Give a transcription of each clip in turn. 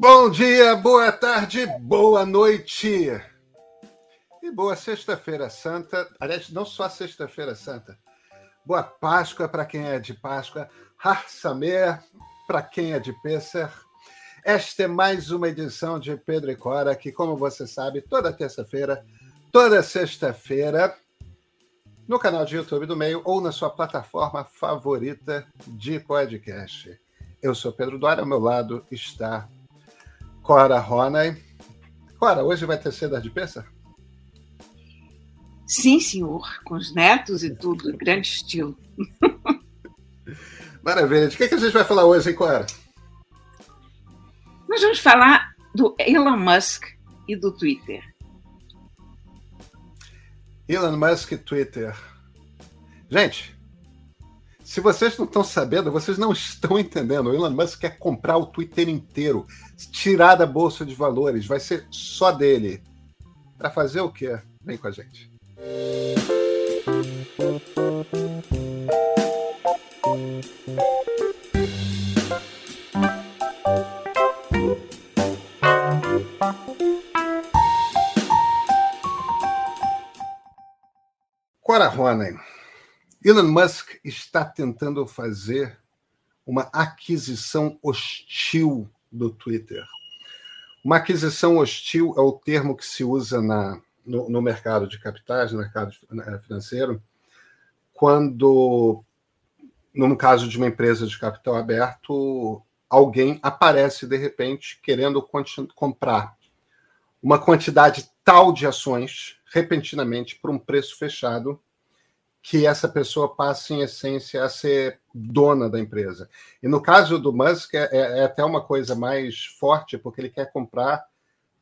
Bom dia, boa tarde, boa noite. E boa Sexta-feira Santa. Aliás, não só Sexta-feira Santa. Boa Páscoa para quem é de Páscoa. Har Samer para quem é de Pêssar. Esta é mais uma edição de Pedro e Cora, que, como você sabe, toda terça-feira, toda sexta-feira, no canal de YouTube do Meio ou na sua plataforma favorita de podcast. Eu sou Pedro Dória, ao meu lado está Cora Ronay. Cora, hoje vai ter seda de peça? Sim, senhor, com os netos e tudo, grande estilo. Maravilha. De que, que a gente vai falar hoje, hein, Cora? Nós vamos falar do Elon Musk e do Twitter. Elon Musk e Twitter. Gente, se vocês não estão sabendo, vocês não estão entendendo. O Elon Musk quer comprar o Twitter inteiro, tirar da bolsa de valores, vai ser só dele. Para fazer o quê? Vem com a gente. Cora Ronen. Elon Musk está tentando fazer uma aquisição hostil do Twitter. Uma aquisição hostil é o termo que se usa na, no, no mercado de capitais, no mercado né, financeiro, quando, no caso de uma empresa de capital aberto, alguém aparece de repente querendo comprar uma quantidade tal de ações repentinamente por um preço fechado que essa pessoa passe, em essência, a ser dona da empresa. E no caso do Musk, é, é, é até uma coisa mais forte, porque ele quer comprar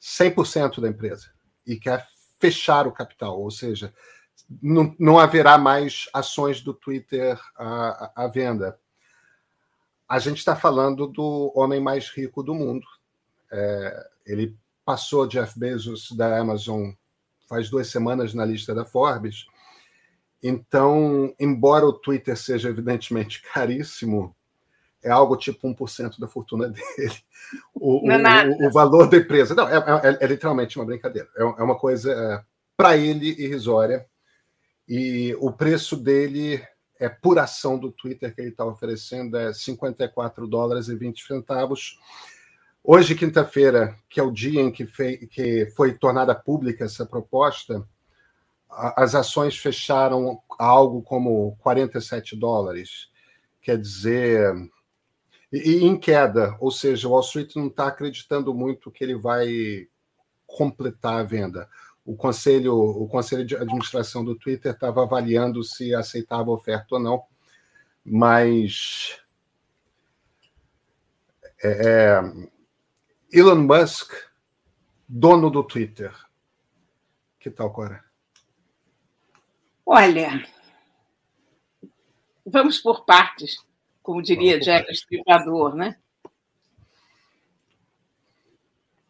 100% da empresa e quer fechar o capital, ou seja, não, não haverá mais ações do Twitter à, à venda. A gente está falando do homem mais rico do mundo. É, ele passou Jeff Bezos da Amazon faz duas semanas na lista da Forbes então, embora o Twitter seja evidentemente caríssimo, é algo tipo 1% da fortuna dele. O, é o, o, valor da empresa. Não, é, é, é literalmente uma brincadeira. É, é uma coisa, é, para ele, irrisória. E o preço dele é por ação do Twitter que ele está oferecendo é 54 dólares e 20 centavos. Hoje, quinta-feira, que é o dia em que, que foi tornada pública essa proposta, as ações fecharam algo como 47 dólares, quer dizer, e, em queda, ou seja, o Wall Street não está acreditando muito que ele vai completar a venda. O conselho, o conselho de administração do Twitter estava avaliando se aceitava a oferta ou não, mas é, é Elon Musk, dono do Twitter. Que tal, Cora? Olha, vamos por partes, como diria Jack Estripador, né?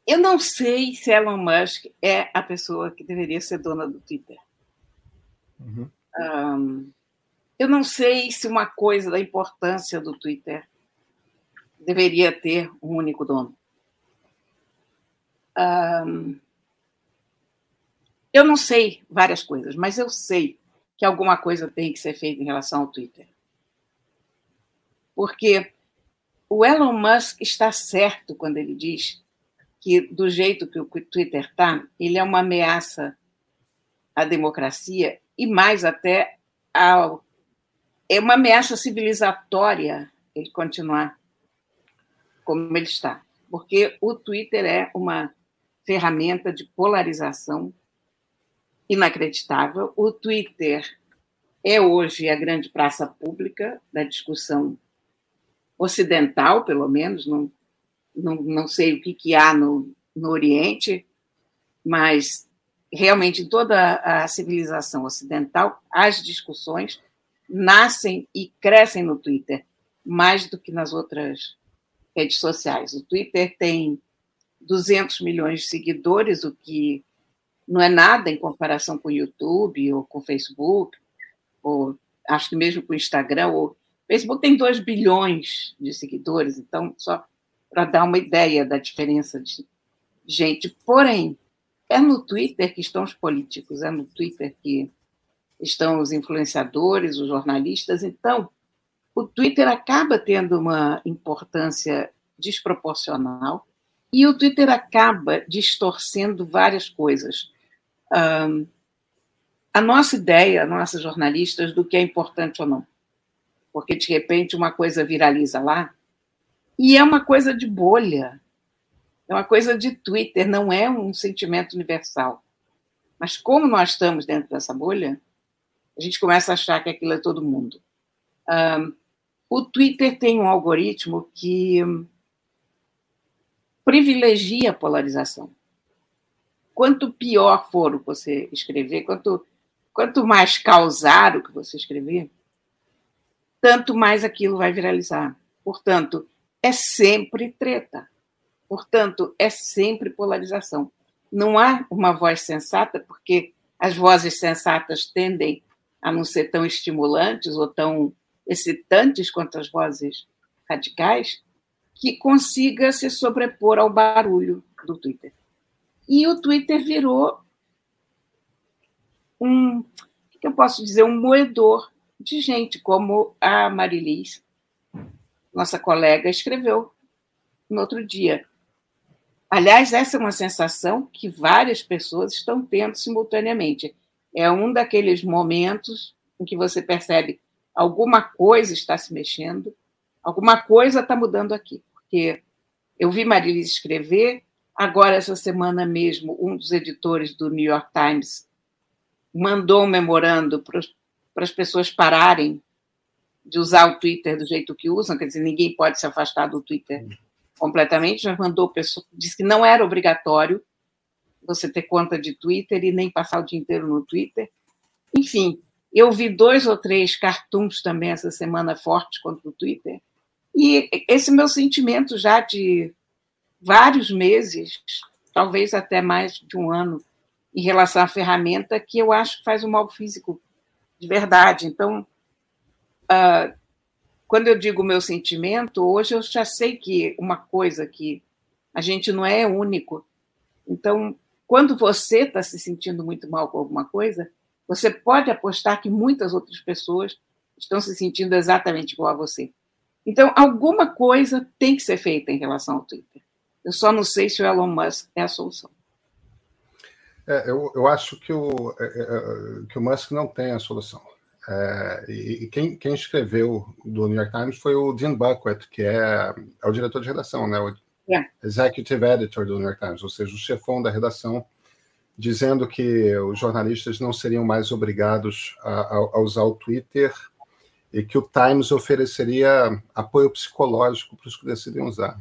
Eu não sei se Elon Musk é a pessoa que deveria ser dona do Twitter. Uhum. Um, eu não sei se uma coisa da importância do Twitter deveria ter um único dono. Um, eu não sei várias coisas, mas eu sei que alguma coisa tem que ser feita em relação ao Twitter. Porque o Elon Musk está certo quando ele diz que, do jeito que o Twitter está, ele é uma ameaça à democracia e, mais até, ao, é uma ameaça civilizatória ele continuar como ele está. Porque o Twitter é uma ferramenta de polarização inacreditável. O Twitter é hoje a grande praça pública da discussão ocidental, pelo menos, não, não, não sei o que, que há no, no Oriente, mas realmente em toda a civilização ocidental, as discussões nascem e crescem no Twitter, mais do que nas outras redes sociais. O Twitter tem 200 milhões de seguidores, o que não é nada em comparação com o YouTube ou com o Facebook, ou acho que mesmo com o Instagram. O Facebook tem 2 bilhões de seguidores, então, só para dar uma ideia da diferença de gente. Porém, é no Twitter que estão os políticos, é no Twitter que estão os influenciadores, os jornalistas. Então, o Twitter acaba tendo uma importância desproporcional e o Twitter acaba distorcendo várias coisas. A nossa ideia, nossas jornalistas, do que é importante ou não. Porque, de repente, uma coisa viraliza lá e é uma coisa de bolha. É uma coisa de Twitter, não é um sentimento universal. Mas como nós estamos dentro dessa bolha, a gente começa a achar que aquilo é todo mundo. Um, o Twitter tem um algoritmo que privilegia a polarização. Quanto pior for o que você escrever, quanto, quanto mais causar o que você escrever, tanto mais aquilo vai viralizar. Portanto, é sempre treta. Portanto, é sempre polarização. Não há uma voz sensata, porque as vozes sensatas tendem a não ser tão estimulantes ou tão excitantes quanto as vozes radicais, que consiga se sobrepor ao barulho do Twitter. E o Twitter virou um, que eu posso dizer, um moedor de gente, como a Marilis, nossa colega, escreveu no outro dia. Aliás, essa é uma sensação que várias pessoas estão tendo simultaneamente. É um daqueles momentos em que você percebe alguma coisa está se mexendo, alguma coisa está mudando aqui. Porque eu vi Marilis escrever, agora, essa semana mesmo, um dos editores do New York Times mandou um memorando para as pessoas pararem de usar o Twitter do jeito que usam, quer dizer, ninguém pode se afastar do Twitter completamente, já mandou pessoa, disse que não era obrigatório você ter conta de Twitter e nem passar o dia inteiro no Twitter. Enfim, eu vi dois ou três cartoons também essa semana fortes contra o Twitter. E esse meu sentimento já de vários meses, talvez até mais de um ano, em relação à ferramenta, que eu acho que faz um mal físico de verdade. Então, uh, quando eu digo meu sentimento, hoje eu já sei que uma coisa que a gente não é único. Então, quando você está se sentindo muito mal com alguma coisa, você pode apostar que muitas outras pessoas estão se sentindo exatamente igual a você. Então, alguma coisa tem que ser feita em relação ao Twitter. Eu só não sei se o Elon Musk é a solução. É, eu, eu acho que o, é, é, é que o Musk não tem a solução. É, e quem, quem, escreveu do New York Times foi o Dean Buckwet, que é, é o diretor de redação, né? o yeah. executive editor do New York Times, ou seja, o chefão da redação, dizendo que os jornalistas não seriam mais obrigados a, a usar o Twitter e que o Times ofereceria apoio psicológico para os que decidem usar.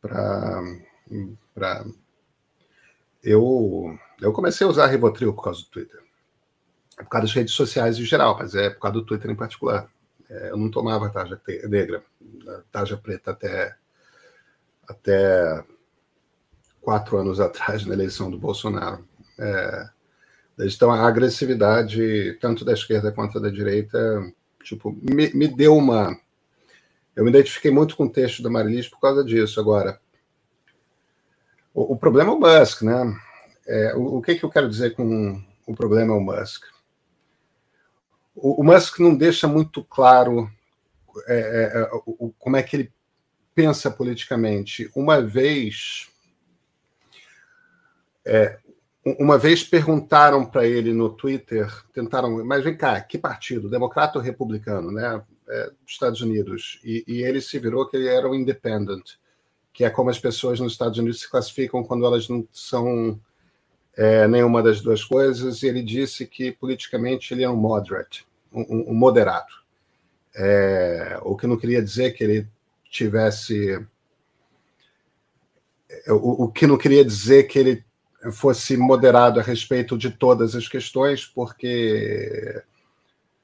Para eu eu comecei a usar Rivotril por causa do Twitter é por causa das redes sociais em geral, mas é por causa do Twitter em particular. É, eu não tomava tarja negra, tarja preta até, até quatro anos atrás, na eleição do Bolsonaro. É, então, a agressividade, tanto da esquerda quanto da direita, tipo, me, me deu uma. Eu me identifiquei muito com o texto da Marilis por causa disso. Agora, o, o problema é o Musk, né? É, o, o que, que eu quero dizer com o problema é o Musk? o, o Musk não deixa muito claro é, é, é o, como é que ele pensa politicamente. Uma vez, é, uma vez perguntaram para ele no Twitter, tentaram, mas vem cá, que partido? Democrata ou republicano, né? É, Estados Unidos. E, e, ele se virou que ele era um independent, que é como as pessoas nos Estados Unidos se classificam quando elas não são é, nenhuma das duas coisas. E ele disse que politicamente ele é um moderate um, um moderado. É, o que não queria dizer que ele tivesse. O, o que não queria dizer que ele fosse moderado a respeito de todas as questões, porque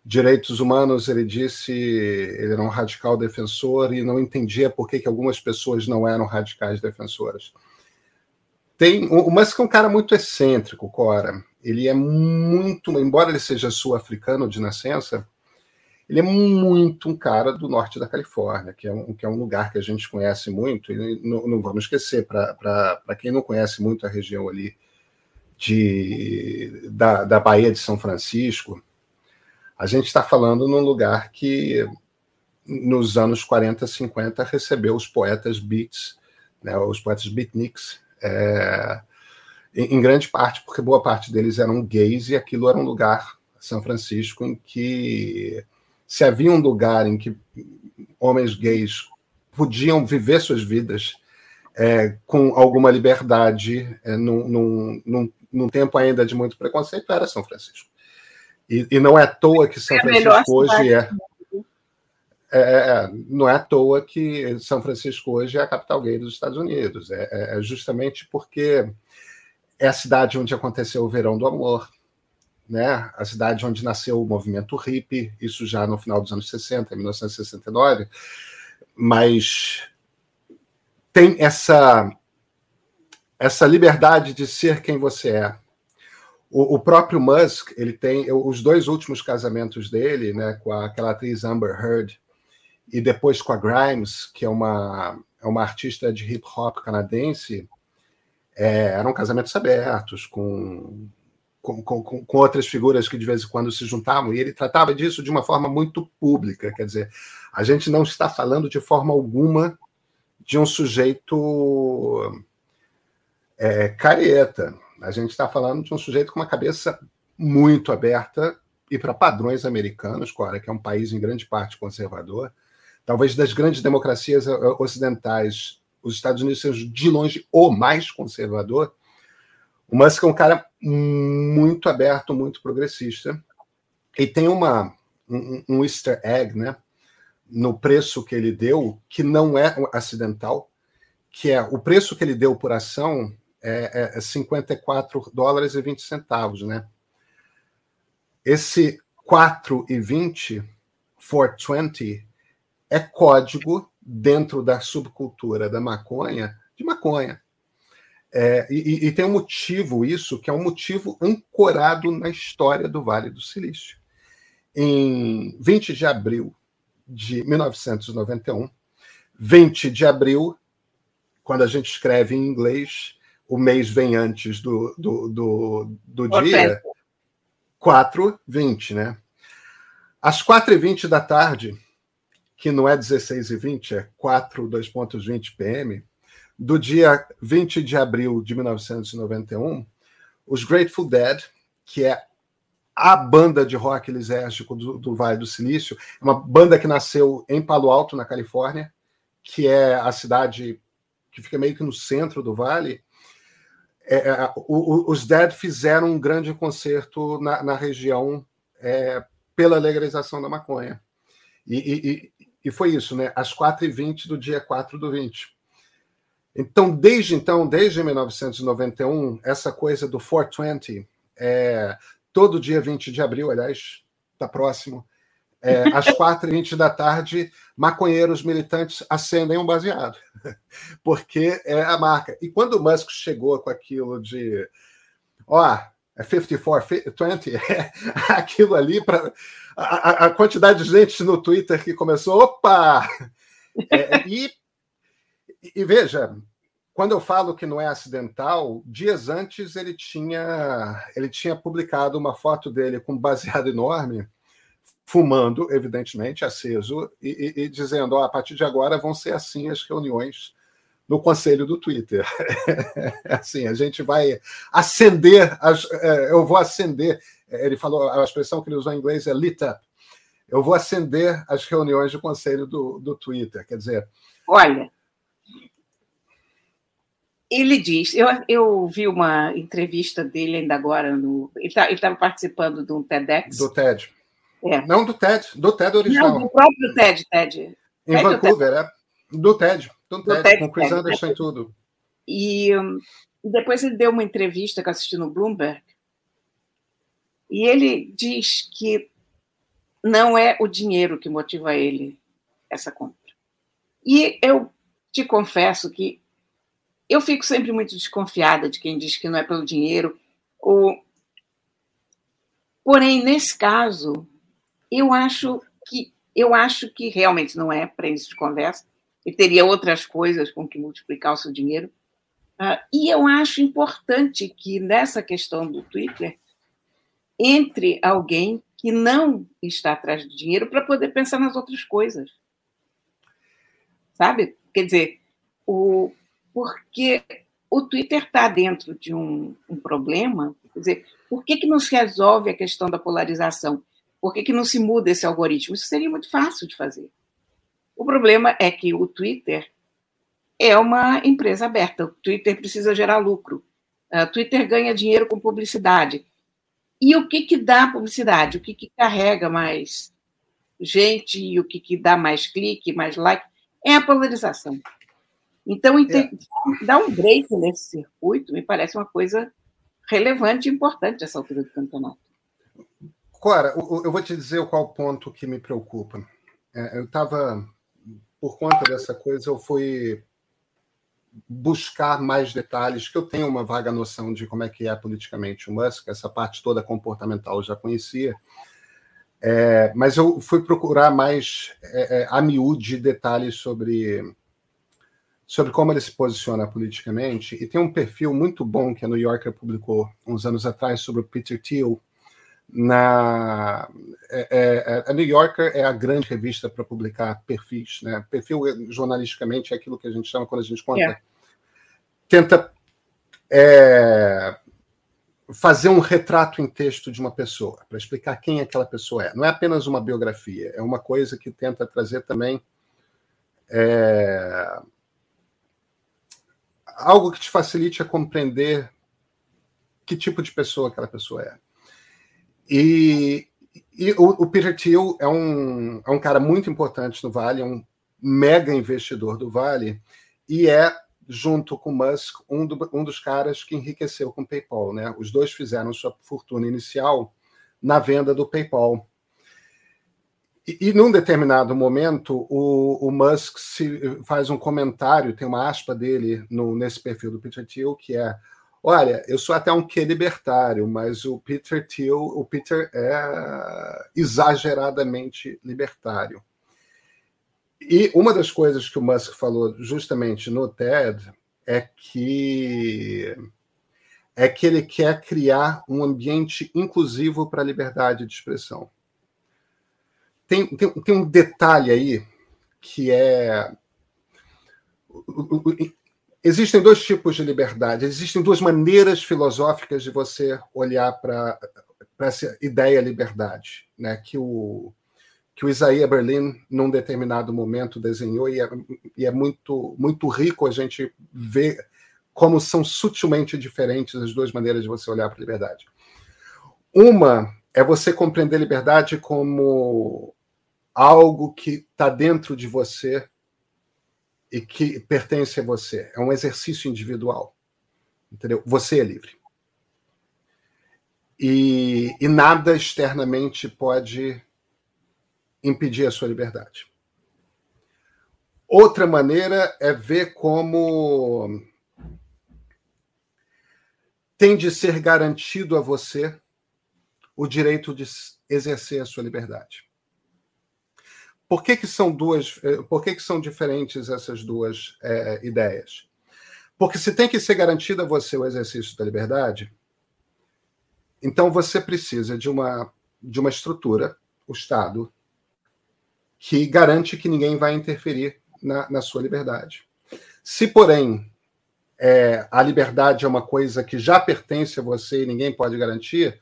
direitos humanos, ele disse, ele era um radical defensor e não entendia por que, que algumas pessoas não eram radicais defensoras. Tem, o Musk é um cara muito excêntrico, Cora ele é muito, embora ele seja sul-africano de nascença, ele é muito um cara do norte da Califórnia, que é um, que é um lugar que a gente conhece muito, e não, não vamos esquecer, para quem não conhece muito a região ali de, da, da Baía de São Francisco, a gente está falando num lugar que nos anos 40, 50 recebeu os poetas beats, né, os poetas beatniks, é, em, em grande parte porque boa parte deles eram gays e aquilo era um lugar, São Francisco, em que se havia um lugar em que homens gays podiam viver suas vidas é, com alguma liberdade, é, num, num, num, num, tempo ainda de muito preconceito, era São Francisco. E, e não é à toa que São é Francisco hoje é, é, é, Não é à toa que São Francisco hoje é a capital gay dos Estados Unidos. É, é justamente porque é a cidade onde aconteceu o Verão do Amor, né? a cidade onde nasceu o movimento hippie, isso já no final dos anos 60, 1969, mas tem essa essa liberdade de ser quem você é. O, o, próprio Musk, ele tem os dois últimos casamentos dele, né, com a, aquela atriz Amber Heard e depois com a Grimes, que é uma é uma artista de hip hop canadense, é, eram casamentos abertos com com, com, com, outras figuras que de vez em quando se juntavam, e ele tratava disso de uma forma muito pública. Quer dizer, a gente não está falando de forma alguma de um sujeito é, careta. A gente está falando de um sujeito com uma cabeça muito aberta e para padrões americanos, Cora, que é um país em grande parte conservador, talvez das grandes democracias ocidentais, os Estados Unidos sejam de longe o mais conservador. O Musk é um cara muito aberto, muito progressista. E tem uma, um, um easter egg, né? No preço que ele deu, que não é acidental, que é o preço que ele deu por ação é, é 54 é dólares e 20 centavos, né? Esse 4,20, 420, é código dentro da subcultura da maconha de maconha. É, e, e, tem um motivo isso, que é um motivo ancorado na história do Vale do Silício. Em 20 de abril de 1991, 20 de abril, quando a gente escreve em inglês, o mês vem antes do, do, do, do dia, 4, 20, né? Às 4 e 20 da tarde, que não é 16 e 20, é 4, 2.20 PM, do dia 20 de abril de 1991, os Grateful Dead, que é a banda de rock lisérgico do, do Vale do Silício, é uma banda que nasceu em Palo Alto, na Califórnia, que é a cidade que fica meio que no centro do vale. É, é o, os Dead fizeram um grande concerto na, na região é, pela legalização da maconha. E, e, e, foi isso, né? Às 4h20 do dia 4 do 20. Então, desde então, desde 1991, essa coisa do 420, é, todo dia 20 de abril, aliás, está próximo, é, às 4h20 da tarde, maconheiros militantes acendem um baseado, porque é a marca. E quando o Musk chegou com aquilo de, ó, é 5420, é aquilo ali, para a, a, quantidade de gente no Twitter que começou, opa! É, e e veja, quando eu falo que não é acidental, dias antes ele tinha ele tinha publicado uma foto dele com baseado enorme, fumando, evidentemente, aceso, e, e, e dizendo: oh, a partir de agora vão ser assim as reuniões no conselho do Twitter. assim, a gente vai acender, as, é, eu vou acender. Ele falou, a expressão que ele usou em inglês é lit up. Eu vou acender as reuniões do conselho do, do Twitter. Quer dizer. Olha, ele diz, eu, eu vi uma entrevista dele ainda agora no. Ele tá, estava participando de um TEDx. Do TED. É. Não do TED, do TED original. Não, do próprio TED, TED. Em TED Vancouver, é. Do TED, do, do TED, TED, com Chris TED, Anderson e tudo. E um, depois ele deu uma entrevista que eu assisti no Bloomberg. E ele diz que não é o dinheiro que motiva ele essa compra. E eu te confesso que eu fico sempre muito desconfiada de quem diz que não é pelo dinheiro. Ou... Porém, nesse caso, eu acho que eu acho que realmente não é para início de conversa, e teria outras coisas com que multiplicar o seu dinheiro. Uh, e eu acho importante que nessa questão do Twitter entre alguém que não está atrás do dinheiro para poder pensar nas outras coisas. Sabe? Quer dizer, o, porque o Twitter está dentro de um, um, problema. Quer dizer, por que, que não se resolve a questão da polarização? Por que, que não se muda esse algoritmo? Isso seria muito fácil de fazer. O problema é que o Twitter é uma empresa aberta. O Twitter precisa gerar lucro. O uh, Twitter ganha dinheiro com publicidade. E o que, que dá publicidade? O que, que carrega mais gente e o que, que dá mais clique, mais like? É a polarização. Então, é. dar um break nesse circuito me parece uma coisa relevante e importante essa altura do campeonato. Cora, eu vou te dizer qual ponto que me preocupa. É, eu estava, por conta dessa coisa, eu fui buscar mais detalhes, que eu tenho uma vaga noção de como é que é politicamente o Musk, essa parte toda comportamental eu já conhecia, é, mas eu fui procurar mais é, é, a miúde detalhes sobre, sobre como ele se posiciona politicamente, e tem um perfil muito bom que a New Yorker publicou uns anos atrás sobre o Peter Thiel, na é, é, é, a New Yorker é a grande revista para publicar perfis, né? Perfil jornalisticamente é aquilo que a gente chama quando a gente conta, yeah. tenta é, fazer um retrato em texto de uma pessoa para explicar quem aquela pessoa é. Não é apenas uma biografia, é uma coisa que tenta trazer também é, algo que te facilite a compreender que tipo de pessoa aquela pessoa é. E, e o, o, Peter Thiel é um, é um cara muito importante no Vale, é um mega investidor do Vale, e é, junto com Musk, um, do, um dos caras que enriqueceu com o PayPal. Né? Os dois fizeram sua fortuna inicial na venda do PayPal. E, e num determinado momento, o, o, Musk se, faz um comentário, tem uma aspa dele no, nesse perfil do Peter Thiel, que é Olha, eu sou até um que libertário, mas o Peter Thiel, o Peter é exageradamente libertário. E uma das coisas que o Musk falou justamente no TED é que é que ele quer criar um ambiente inclusivo para a liberdade de expressão. Tem, tem, tem um detalhe aí que é Existem dois tipos de liberdade, existem duas maneiras filosóficas de você olhar para essa ideia liberdade, né? que, o, que o Isaiah Berlin, num determinado momento, desenhou, e é, e é muito, muito rico a gente ver como são sutilmente diferentes as duas maneiras de você olhar para a liberdade. Uma é você compreender liberdade como algo que está dentro de você e que pertence a você. É um exercício individual. Entendeu? Você é livre. E, e nada externamente pode impedir a sua liberdade. Outra maneira é ver como tem de ser garantido a você o direito de exercer a sua liberdade. Por que, que são duas? Eh, por que, que são diferentes essas duas é, ideias? Porque se tem que ser garantido a você o exercício da liberdade, então você precisa de uma de uma estrutura, o Estado, que garante que ninguém vai interferir na, na sua liberdade. Se, porém, é, a liberdade é uma coisa que já pertence a você e ninguém pode garantir,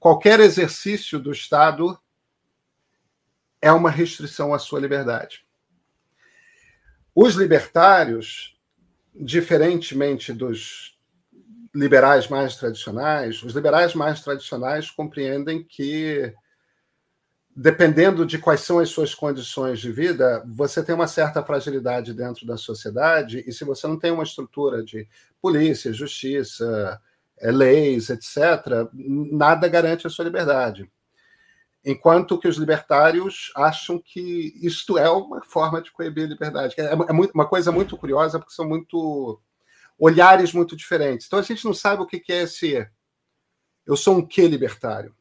qualquer exercício do Estado é uma restrição à sua liberdade. Os libertários, diferentemente dos liberais mais tradicionais, os liberais mais tradicionais compreendem que, dependendo de quais são as suas condições de vida, você tem uma certa fragilidade dentro da sociedade, e se você não tem uma estrutura de polícia, justiça, eh, leis, etc., nada garante a sua liberdade enquanto que os libertários acham que isto é uma forma de coibir a liberdade. É, é uma coisa muito curiosa, porque são muito olhares muito diferentes. Então a gente não sabe o que é ser. Eu sou um que libertário.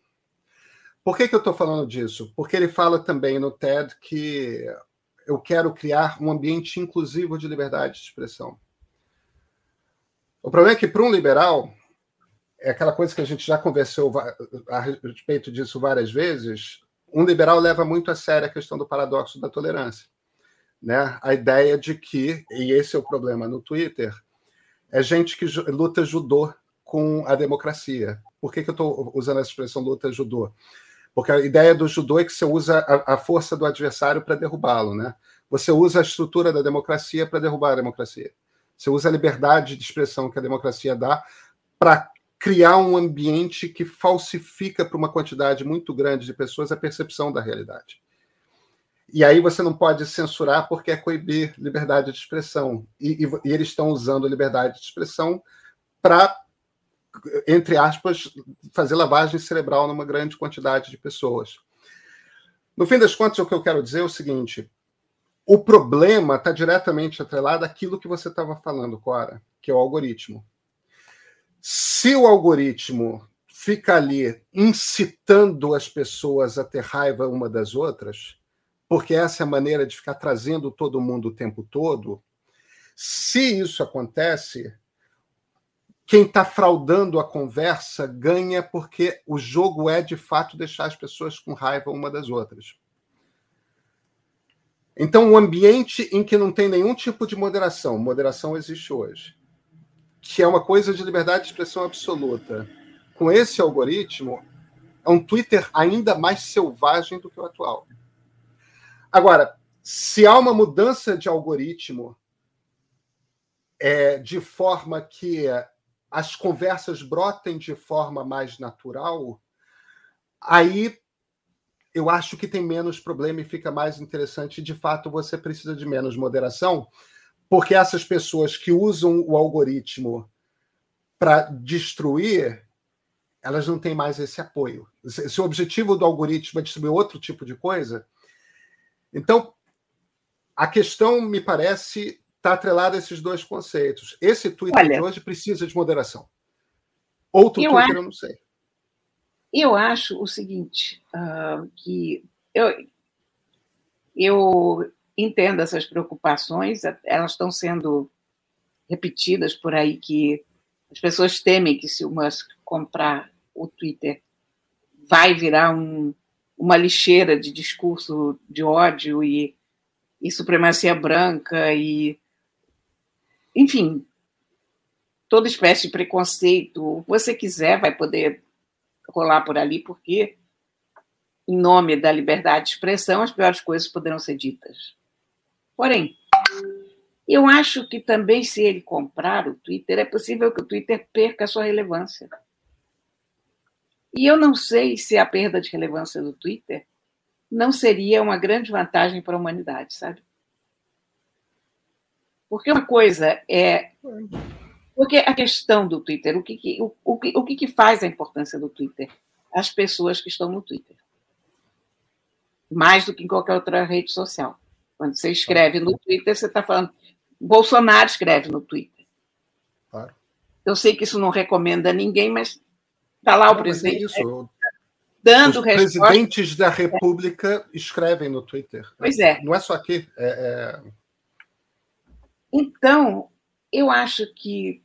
Por que, que eu estou falando disso? Porque ele fala também no TED que eu quero criar um ambiente inclusivo de liberdade de expressão. O problema é que, para um liberal, é aquela coisa que a gente já conversou a respeito disso várias vezes. Um liberal leva muito a sério a questão do paradoxo da tolerância. Né? A ideia de que, e esse é o problema no Twitter, é gente que luta judô com a democracia. Por que, que eu estou usando essa expressão luta judô? Porque a ideia do judô é que você usa a, a força do adversário para derrubá-lo, né? Você usa a estrutura da democracia para derrubar a democracia. Você usa a liberdade de expressão que a democracia dá para criar um ambiente que falsifica para uma quantidade muito grande de pessoas a percepção da realidade. E aí você não pode censurar porque é coibir liberdade de expressão. E, e, e eles estão usando liberdade de expressão para entre aspas, fazer lavagem cerebral numa grande quantidade de pessoas. No fim das contas, o que eu quero dizer é o seguinte: o problema está diretamente atrelado àquilo que você estava falando, Cora, que é o algoritmo. Se o algoritmo fica ali incitando as pessoas a ter raiva uma das outras, porque essa é a maneira de ficar trazendo todo mundo o tempo todo, se isso acontece, quem está fraudando a conversa ganha porque o jogo é de fato deixar as pessoas com raiva uma das outras. Então, um ambiente em que não tem nenhum tipo de moderação, moderação existe hoje, que é uma coisa de liberdade de expressão absoluta, com esse algoritmo, é um Twitter ainda mais selvagem do que o atual. Agora, se há uma mudança de algoritmo é, de forma que as conversas brotem de forma mais natural, aí eu acho que tem menos problema e fica mais interessante. De fato, você precisa de menos moderação, porque essas pessoas que usam o algoritmo para destruir, elas não têm mais esse apoio. Se o objetivo do algoritmo é destruir outro tipo de coisa, então a questão me parece está atrelado a esses dois conceitos. Esse Twitter Olha, de hoje precisa de moderação. Outro eu Twitter acho, eu não sei. Eu acho o seguinte, uh, que eu, eu entendo essas preocupações, elas estão sendo repetidas por aí que as pessoas temem que se o Musk comprar o Twitter vai virar um, uma lixeira de discurso de ódio e, e supremacia branca e enfim, toda espécie de preconceito, o que você quiser vai poder rolar por ali, porque, em nome da liberdade de expressão, as piores coisas poderão ser ditas. Porém, eu acho que também, se ele comprar o Twitter, é possível que o Twitter perca a sua relevância. E eu não sei se a perda de relevância do Twitter não seria uma grande vantagem para a humanidade, sabe? Porque uma coisa é. Porque a questão do Twitter, o que, o, o, o que, que faz a importância do Twitter? As pessoas que estão no Twitter. Mais do que em qualquer outra rede social. Quando você escreve no Twitter, você está falando. Bolsonaro escreve no Twitter. Claro. Eu sei que isso não recomenda a ninguém, mas está lá não, o é presidente. É isso. Dando Os resposta. presidentes da República escrevem no Twitter. Pois é. Não é só aqui. É, é... Então, eu acho que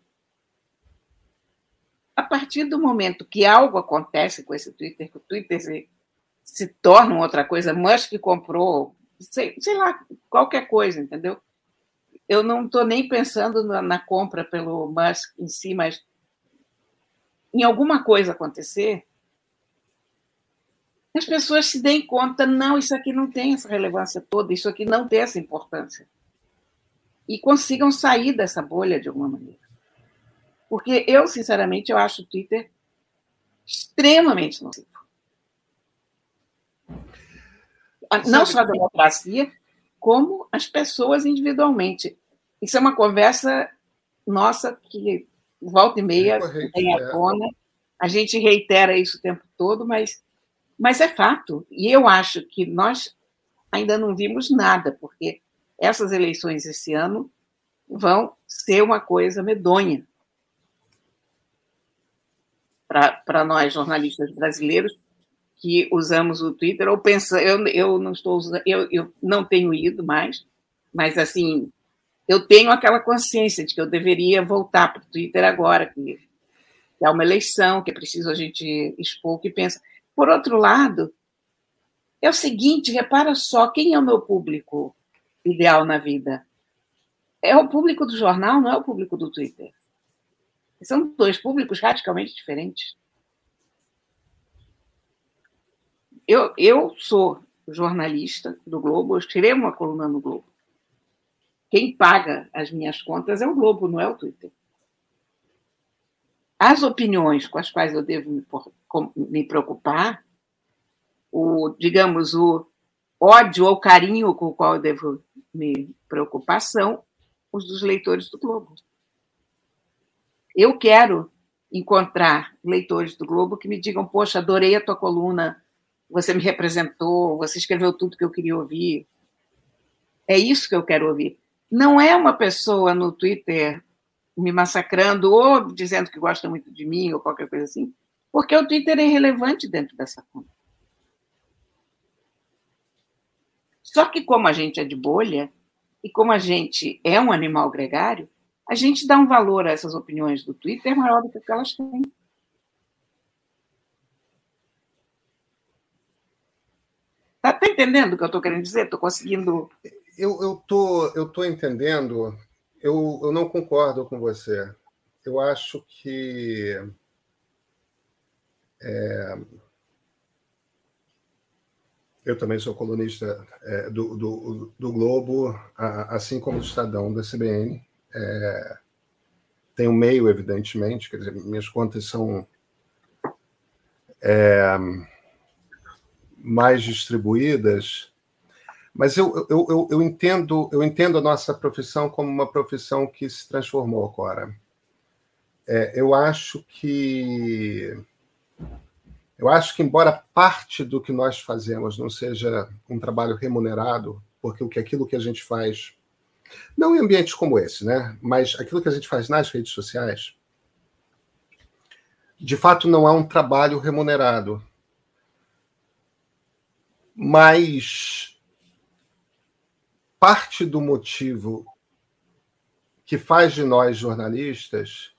a partir do momento que algo acontece com esse Twitter, que o Twitter se, se torna outra coisa, Musk comprou, sei, sei lá, qualquer coisa, entendeu? Eu não estou nem pensando na, na compra pelo Musk em si, mas em alguma coisa acontecer, as pessoas se deem conta, não, isso aqui não tem essa relevância toda, isso aqui não tem essa importância e consigam sair dessa bolha de alguma maneira. Porque eu, sinceramente, eu acho o Twitter extremamente nocivo. Não só a democracia, como as pessoas individualmente. Isso é uma conversa nossa que volta e meia tem a tona. A gente reitera isso o tempo todo, mas, mas é fato. E eu acho que nós ainda não vimos nada, porque essas eleições esse ano vão ser uma coisa medonha para nós, jornalistas brasileiros, que usamos o Twitter, ou pensa, eu, eu não estou usando, eu, eu não tenho ido mais, mas assim, eu tenho aquela consciência de que eu deveria voltar para o Twitter agora, que, é uma eleição, que é preciso a gente expor o que pensa. Por outro lado, é o seguinte, repara só, quem é o meu público ideal na vida? É o público do jornal, não é o público do Twitter. São dois públicos radicalmente diferentes. Eu, eu sou jornalista do Globo, eu escrevo uma coluna no Globo. Quem paga as minhas contas é o Globo, não é o Twitter. As opiniões com as quais eu devo me, preocupar, o, digamos, o ódio ou carinho com o qual eu devo me preocupar são os dos leitores do Globo. Eu quero encontrar leitores do Globo que me digam: Poxa, adorei a tua coluna, você me representou, você escreveu tudo que eu queria ouvir. É isso que eu quero ouvir. Não é uma pessoa no Twitter me massacrando ou dizendo que gosta muito de mim ou qualquer coisa assim, porque o Twitter é irrelevante dentro dessa conta. Só que, como a gente é de bolha, e como a gente é um animal gregário, a gente dá um valor a essas opiniões do Twitter maior do que elas têm. Está tá entendendo o que eu estou querendo dizer? Estou conseguindo. Eu eu tô, eu tô entendendo. Eu, eu não concordo com você. Eu acho que é... eu também sou colunista é, do, do, do, Globo, assim como do Estadão da CBN. É... Meio, evidentemente, quer dizer, minhas contas são. É mais distribuídas, mas eu, eu, eu, eu, entendo eu entendo a nossa profissão como uma profissão que se transformou, Cora. É, eu acho que eu acho que embora parte do que nós fazemos não seja um trabalho remunerado, porque o que aquilo que a gente faz não em ambientes como esse, né? Mas aquilo que a gente faz nas redes sociais, de fato não há um trabalho remunerado mas parte do motivo que faz de nós jornalistas,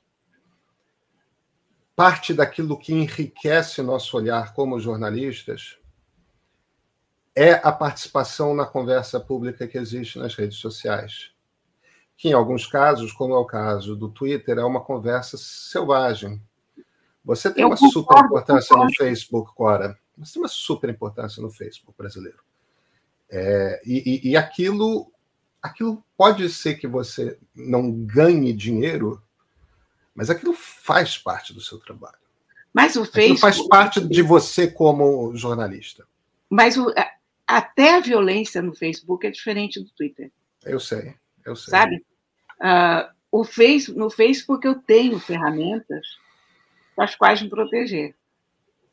parte daquilo que enriquece nosso olhar como jornalistas, é a participação na conversa pública que existe nas redes sociais. Que, em alguns casos, como é o caso do Twitter, é uma conversa selvagem. Você tem Eu uma super importância no Facebook, Cora. Mas tem uma super importância no Facebook brasileiro. É, e, e, e aquilo, aquilo pode ser que você não ganhe dinheiro, mas aquilo faz parte do seu trabalho. Mas o Facebook. Aquilo faz parte de você como jornalista. Mas o, até a violência no Facebook é diferente do Twitter. Eu sei, eu sei. Sabe? Uh, o face, no Facebook eu tenho ferramentas com as quais me proteger.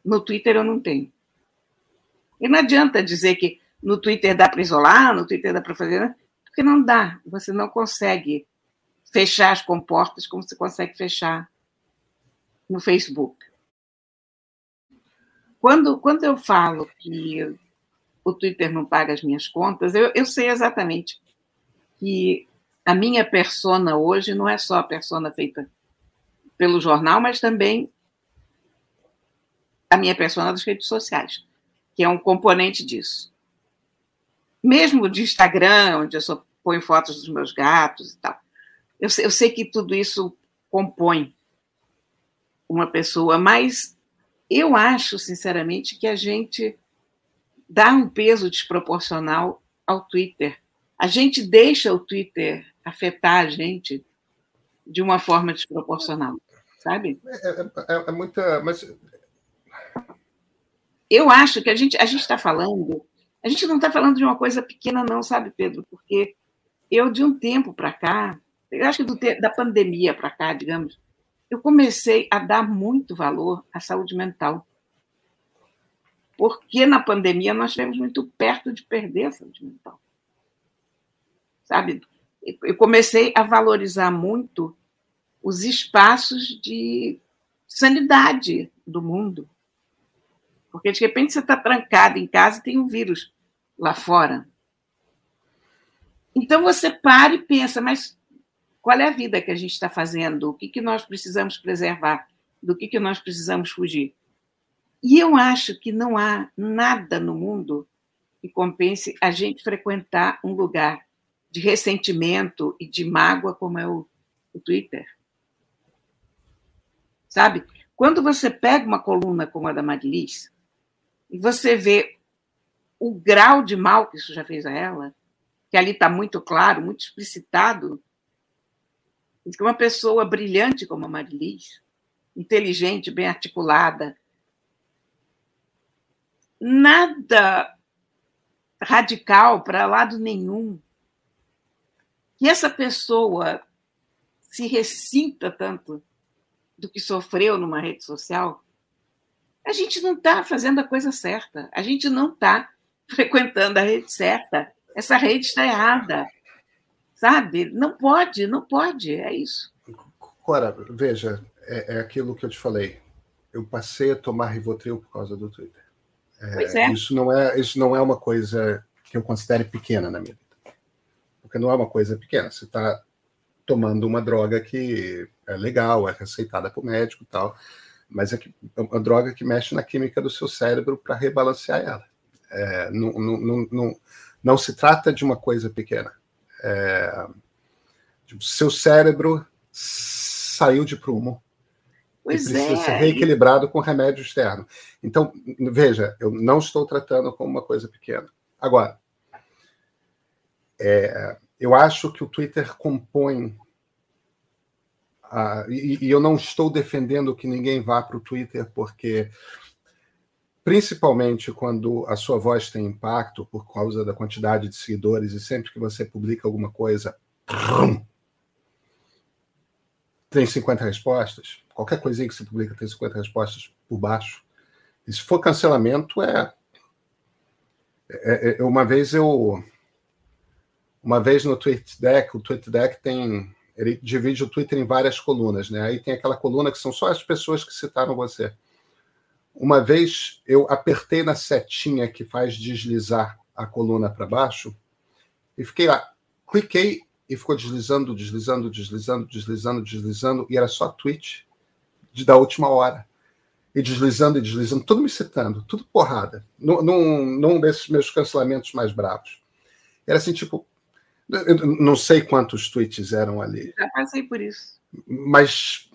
No Twitter eu não tenho. E não adianta dizer que no Twitter dá para isolar, no Twitter dá para fazer, né? porque não dá. Você não consegue fechar as comportas como você consegue fechar no Facebook. Quando, quando eu falo que o Twitter não paga as minhas contas, eu, eu sei exatamente que a minha persona hoje não é só a persona feita pelo jornal, mas também a minha persona das redes sociais que é um componente disso. Mesmo de Instagram, onde eu só ponho fotos dos meus gatos e tal. Eu, eu sei que tudo isso compõe uma pessoa, mas eu acho, sinceramente, que a gente dá um peso desproporcional ao Twitter. A gente deixa o Twitter afetar a gente de uma forma desproporcional, sabe? É, é, é, é muita. Mas eu acho que a gente a está falando, a gente não está falando de uma coisa pequena, não, sabe, Pedro? Porque eu, de um tempo para cá, eu acho que do, da pandemia para cá, digamos, eu comecei a dar muito valor à saúde mental. Porque na pandemia nós estivemos muito perto de perder a saúde mental. Sabe? Eu comecei a valorizar muito os espaços de sanidade do mundo Porque de repente você está trancado em casa e tem um vírus lá fora. Então você para e pensa, mas qual é a vida que a gente está fazendo? O que, que nós precisamos preservar? Do que, que nós precisamos fugir? E eu acho que não há nada no mundo que compense a gente frequentar um lugar de ressentimento e de mágoa como é o, o Twitter. Sabe? Quando você pega uma coluna como a da Marilis e você vê o grau de mal que isso já fez a ela, que ali está muito claro, muito explicitado, que uma pessoa brilhante como a Marilis, inteligente, bem articulada, nada radical para lado nenhum, que essa pessoa se ressinta tanto do que sofreu numa rede social, a gente não está fazendo a coisa certa, a gente não está frequentando a rede certa, essa rede está errada, sabe? Não pode, não pode, é isso. Cora, veja, é, é aquilo que eu te falei. Eu passei a tomar Rivotril por causa do Twitter. É, é. Isso não é isso não é uma coisa que eu considere pequena na minha vida, porque não é uma coisa pequena. Você está tomando uma droga que é legal, é receitada por médico e tal, mas é, é uma droga que mexe na química do seu cérebro para rebalancear ela. É, não, não, não, não, se trata de uma coisa pequena. É, tipo, seu cérebro saiu de prumo Pois e precisa é. ser reequilibrado com remédio externo. Então, veja, eu não estou tratando como uma coisa pequena. Agora, é, eu acho que o Twitter compõe. A, e, e eu não estou defendendo que ninguém vá para o Twitter, porque, principalmente quando a sua voz tem impacto por causa da quantidade de seguidores, e sempre que você publica alguma coisa, tem 50 respostas, qualquer coisinha que você publica tem 50 respostas por baixo. E se for cancelamento, é. é, é, é uma vez eu. Uma vez no TweetDeck, o TweetDeck tem. Ele divide o Twitter em várias colunas, né? Aí tem aquela coluna que são só as pessoas que citaram você. Uma vez eu apertei na setinha que faz deslizar a coluna para baixo e fiquei lá. Cliquei e ficou deslizando, deslizando, deslizando, deslizando, deslizando, e era só tweet de, da última hora. E deslizando e deslizando, tudo me citando, tudo porrada. Num, num, desses meus cancelamentos mais bravos. Era assim, tipo, eu não sei quantos tweets eram ali. Já passei por isso. Mas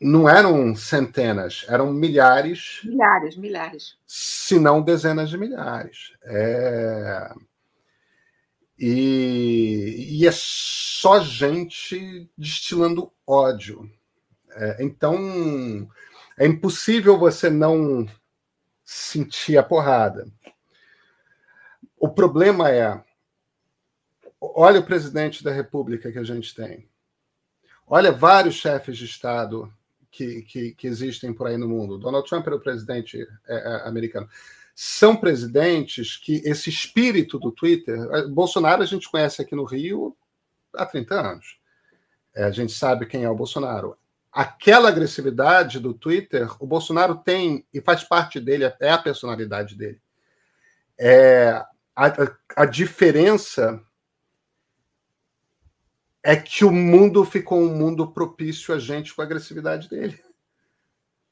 não eram centenas, eram milhares. Milhares, milhares. Se não dezenas de milhares. É... E, e é só gente destilando ódio. É, então, é impossível você não sentir a porrada. O problema é: olha o presidente da República que a gente tem. Olha vários chefes de Estado que, que, que existem por aí no mundo. Donald Trump era o presidente é, é, americano são presidentes que esse espírito do Twitter. Eh, Bolsonaro a gente conhece aqui no Rio há 30 anos. É, a gente sabe quem é o Bolsonaro. Aquela agressividade do Twitter, o Bolsonaro tem e faz parte dele, é a personalidade dele. É, a, a diferença é que o mundo ficou um mundo propício a gente com a agressividade dele.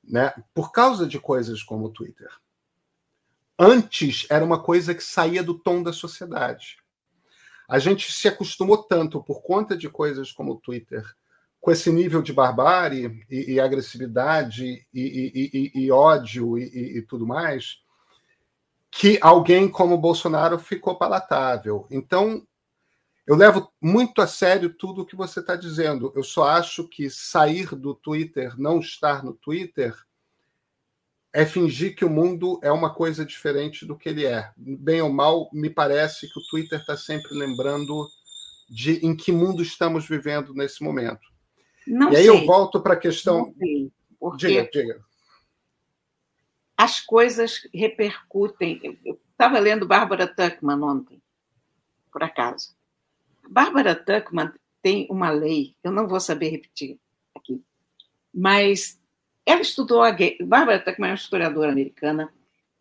Né? Por causa de coisas como o Twitter antes era uma coisa que saía do tom da sociedade. A gente se acostumou tanto por conta de coisas como o Twitter, com esse nível de barbárie e, e agressividade e, e, e ódio e, tudo mais, que alguém como Bolsonaro ficou palatável. Então, eu levo muito a sério tudo o que você está dizendo. Eu só acho que sair do Twitter, não estar no Twitter, é fingir que o mundo é uma coisa diferente do que ele é. Bem ou mal, me parece que o Twitter está sempre lembrando de em que mundo estamos vivendo nesse momento. Não e aí sei. eu volto para a questão. Sei, porque diga, diga. As coisas repercutem. Eu estava lendo Bárbara Tuckman ontem, por acaso. Bárbara Tuckman tem uma lei, eu não vou saber repetir aqui, mas ela estudou a Bárbara Tuckman é uma historiadora americana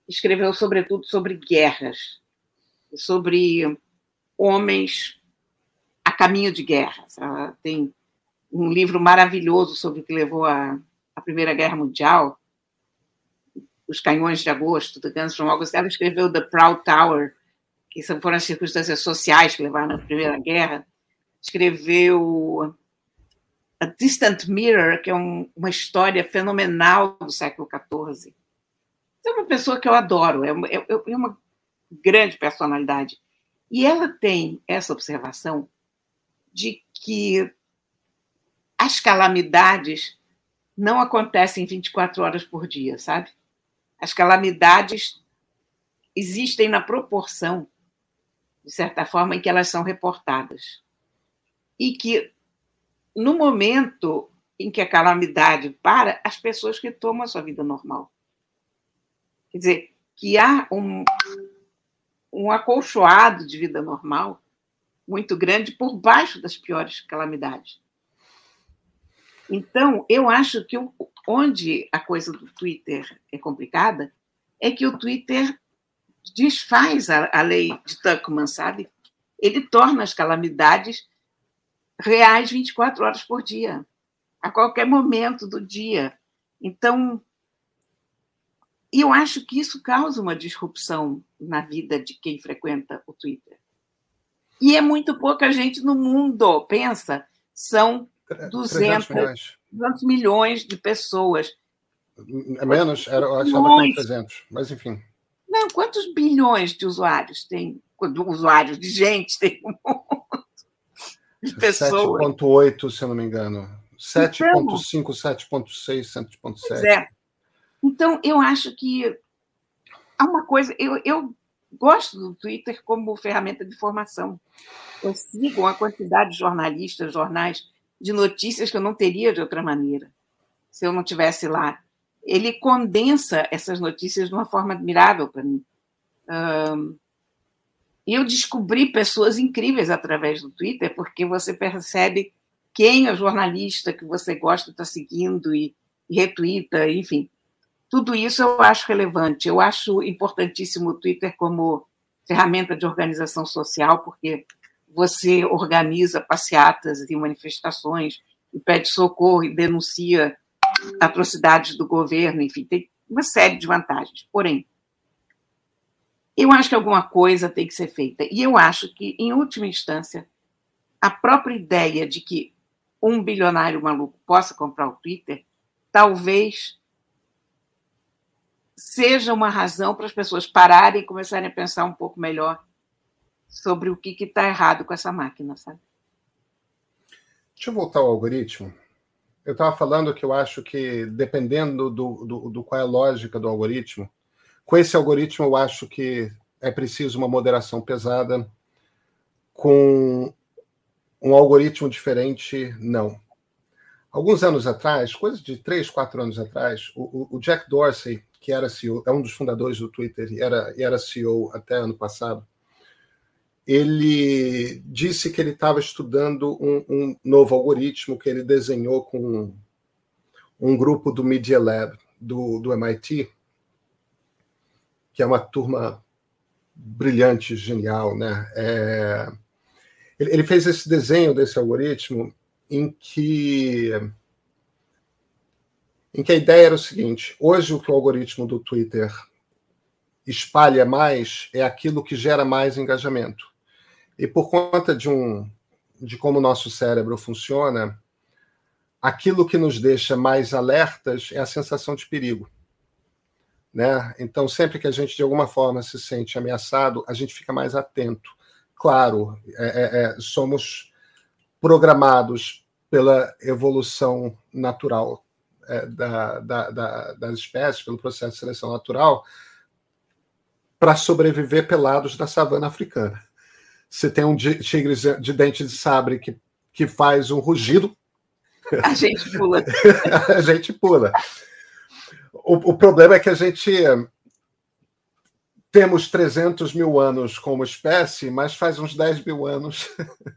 escreveu sobretudo sobre guerras, sobre homens a caminho de guerras. Ela tem um livro maravilhoso sobre o que levou à, Primeira Guerra Mundial, Os Canhões de Agosto, do Guns N' August. Ela escreveu The Proud Tower, que foram as circunstâncias sociais que levaram à Primeira Guerra. Escreveu A Distant Mirror, que é um, uma história fenomenal do século XIV. É uma pessoa que eu adoro, é uma, é, é uma grande personalidade. E ela tem essa observação de que as calamidades não acontecem 24 horas por dia, sabe? As calamidades existem na proporção, de certa forma, em que elas são reportadas. E que, no momento em que a calamidade para, as pessoas retomam a sua vida normal. Quer dizer, que há um, um acolchoado de vida normal muito grande por baixo das piores calamidades. Então, eu acho que onde a coisa do Twitter é complicada é que o Twitter desfaz a, a lei de Tuckman, sabe? Ele torna as calamidades reais 24 horas por dia, a qualquer momento do dia. Então, eu acho que isso causa uma disrupção na vida de quem frequenta o Twitter. E é muito pouca gente no mundo, pensa, são 200 milhões. 200 milhões de pessoas. É menos, era, eu achava que 300, mas enfim. Não, quantos bilhões de usuários tem? Usuários de gente tem um monte de pessoas. 7,8, se eu não me engano. 7,5, então, 7,6, 7,7. É. Então, eu acho que há uma coisa. Eu, eu gosto do Twitter como ferramenta de formação. Eu sigo uma quantidade de jornalistas, jornais de notícias que eu não teria de outra maneira, se eu não tivesse lá. Ele condensa essas notícias de uma forma admirável para mim. E eu descobri pessoas incríveis através do Twitter, porque você percebe quem é o jornalista que você gosta está seguindo e, e retuita, enfim. Tudo isso eu acho relevante. Eu acho importantíssimo o Twitter como ferramenta de organização social, porque você organiza passeatas e manifestações e pede socorro e denuncia atrocidades do governo, enfim, tem uma série de vantagens. Porém, eu acho que alguma coisa tem que ser feita. E eu acho que, em última instância, a própria ideia de que um bilionário maluco possa comprar o Twitter talvez seja uma razão para as pessoas pararem e começarem a pensar um pouco melhor sobre o que está errado com essa máquina, sabe? Deixa eu voltar ao algoritmo. Eu estava falando que eu acho que, dependendo do, do, do, qual é a lógica do algoritmo, com esse algoritmo eu acho que é preciso uma moderação pesada. Com um algoritmo diferente, não. Alguns anos atrás, coisa de três, quatro anos atrás, o, o Jack Dorsey que era CEO, é um dos fundadores do Twitter e era, era CEO até ano passado, ele disse que ele estava estudando um, um, novo algoritmo que ele desenhou com um, grupo do Media Lab do, do MIT, que é uma turma brilhante, genial, né? É, ele, ele fez esse desenho desse algoritmo em que em que a ideia era o seguinte: hoje o que o algoritmo do Twitter espalha mais é aquilo que gera mais engajamento. E por conta de um de como o nosso cérebro funciona, aquilo que nos deixa mais alertas é a sensação de perigo. Né? Então, sempre que a gente de alguma forma se sente ameaçado, a gente fica mais atento. Claro, é, é, é somos programados pela evolução natural é, da, da, da, das espécies, pelo processo de seleção natural, para sobreviver pelados da savana africana. Você tem um tigre de dente de sabre que, que faz um rugido. A gente pula. a gente pula. O, o problema é que a gente temos 300 mil anos como espécie, mas faz uns 10 mil anos,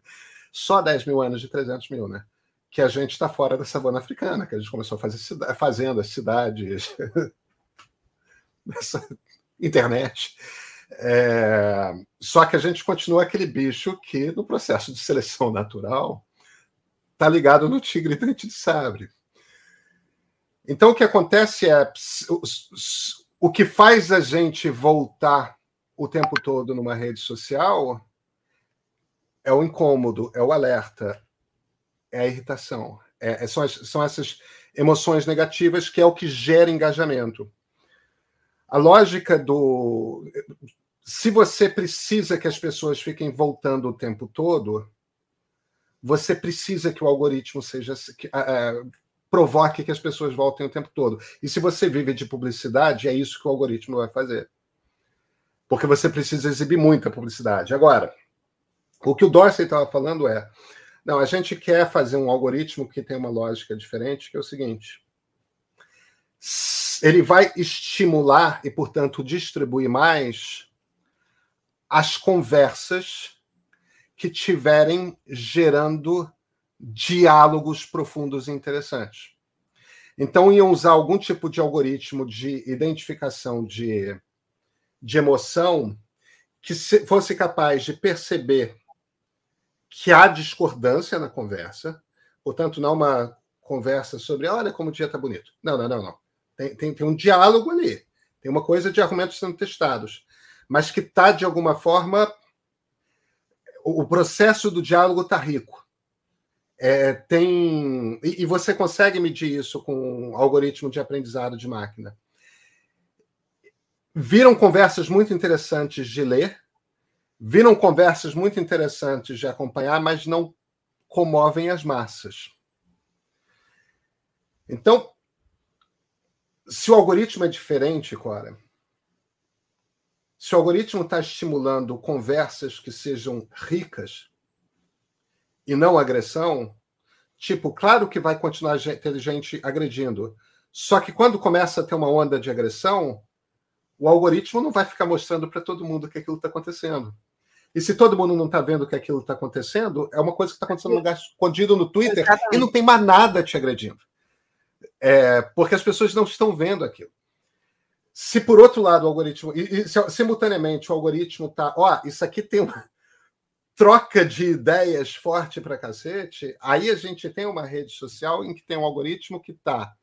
só 10 mil anos de 300 mil, né? que a gente está fora da savana africana, que a gente começou a fazer fazendas, cidades. internet. É, só que a gente continua aquele bicho que, no processo de seleção natural, está ligado no tigre dente de sabre. Então, o que acontece é o que faz a gente voltar o tempo todo numa rede social é o incômodo, é o alerta, é a irritação. É, é, são, as, são essas emoções negativas que é o que gera engajamento. A lógica do. Se você precisa que as pessoas fiquem voltando o tempo todo, você precisa que o algoritmo seja que, uh, provoque que as pessoas voltem o tempo todo. E se você vive de publicidade, é isso que o algoritmo vai fazer. Porque você precisa exibir muita publicidade. Agora, o que o Dorsey estava falando é: não, a gente quer fazer um algoritmo que tem uma lógica diferente, que é o seguinte: ele vai estimular e, portanto, distribuir mais as conversas que tiverem gerando diálogos profundos e interessantes. Então, iam usar algum tipo de algoritmo de identificação de, de emoção que fosse capaz de perceber que há discordância na conversa, portanto, não uma conversa sobre olha como o dia está bonito. Não, não, não, não. Tem, tem, tem um diálogo ali, tem uma coisa de argumentos sendo testados, mas que está, de alguma forma, o, o processo do diálogo está rico. É, tem e, e, você consegue medir isso com um algoritmo de aprendizado de máquina. Viram conversas muito interessantes de ler, viram conversas muito interessantes de acompanhar, mas não comovem as massas. Então, se o algoritmo é diferente, Cora, se o algoritmo está estimulando conversas que sejam ricas e não agressão, tipo, claro que vai continuar ter gente agredindo. Só que quando começa a ter uma onda de agressão, o algoritmo não vai ficar mostrando para todo mundo que aquilo está acontecendo. E se todo mundo não está vendo que aquilo está acontecendo, é uma coisa que está acontecendo no lugar escondido no Twitter Exatamente. e não tem mais nada te agredindo. É, porque as pessoas não estão vendo aquilo. Se por outro lado o algoritmo, e, e simultaneamente o algoritmo está, ó, isso aqui tem uma troca de ideias forte para cacete, aí a gente tem uma rede social em que tem um algoritmo que está.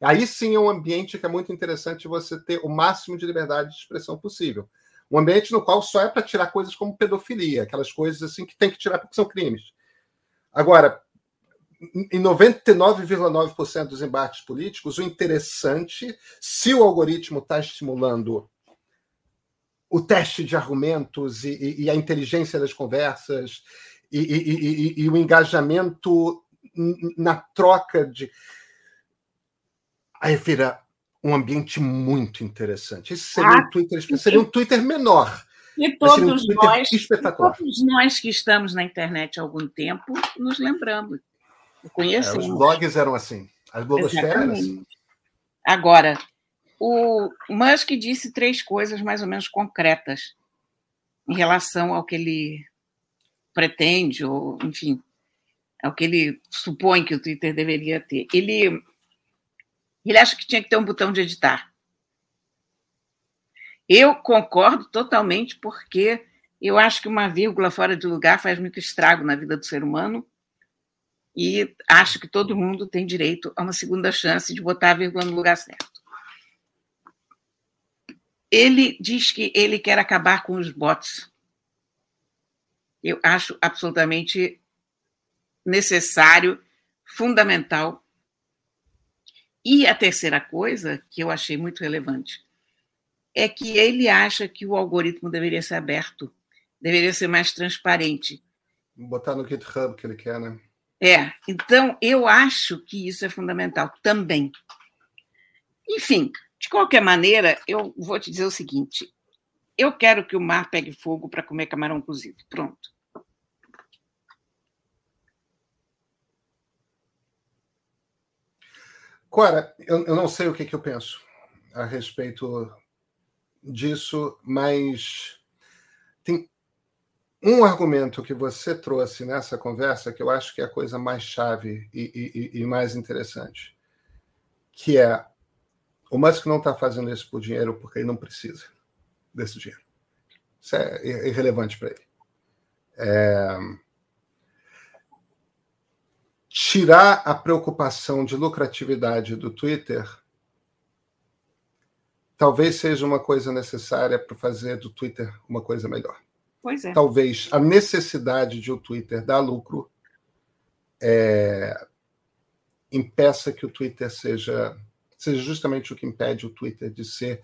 Aí sim é um ambiente que é muito interessante você ter o máximo de liberdade de expressão possível. Um ambiente no qual só é para tirar coisas como pedofilia, aquelas coisas assim que tem que tirar porque são crimes. Agora, em 99,9% dos embates políticos, o interessante, se o algoritmo está estimulando o teste de argumentos e, e, e, a inteligência das conversas e, e, o engajamento na troca de. Aí vira um ambiente muito interessante. Esse seria ah, um Twitter, seria um Twitter menor. E todos um nós, todos nós que estamos na internet há algum tempo, nos lembramos. Conhecemos. É, os blogs eram assim. As assim. Agora, o Musk disse três coisas mais ou menos concretas em relação ao que ele pretende, ou, enfim, ao que ele supõe que o Twitter deveria ter. Ele, ele acha que tinha que ter um botão de editar. Eu concordo totalmente, porque eu acho que uma vírgula fora de lugar faz muito estrago na vida do ser humano e acho que todo mundo tem direito a uma segunda chance de botar a vírgula no lugar certo. Ele diz que ele quer acabar com os bots. Eu acho absolutamente necessário, fundamental. E a terceira coisa, que eu achei muito relevante, é que ele acha que o algoritmo deveria ser aberto, deveria ser mais transparente. Botar no GitHub que ele quer, né? É, então eu acho que isso é fundamental também. Enfim, de qualquer maneira, eu vou te dizer o seguinte: eu quero que o mar pegue fogo para comer camarão cozido. Pronto. Cora, eu, eu não sei o que, que eu penso a respeito disso, mas tem um argumento que você trouxe nessa conversa que eu acho que é a coisa mais chave e, e, e mais interessante, que é o Musk não está fazendo isso por dinheiro porque ele não precisa. desse dinheiro. Isso é irrelevante para ele. É... Tirar a preocupação de lucratividade do Twitter talvez seja uma coisa necessária para fazer do Twitter uma coisa melhor. Pois é. Talvez a necessidade de o Twitter dar lucro é, impeça que o Twitter seja, seja justamente o que impede o Twitter de ser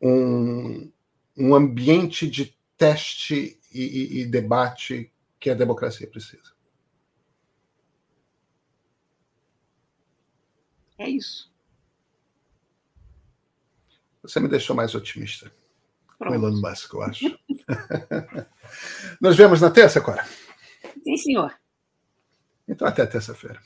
um, um ambiente de teste e, e, e debate que a democracia precisa. É isso. Você me deixou mais otimista. Pronto. Com Elon Musk, eu acho. Nos vemos na terça, Cora? Sim, senhor. Então, até terça-feira.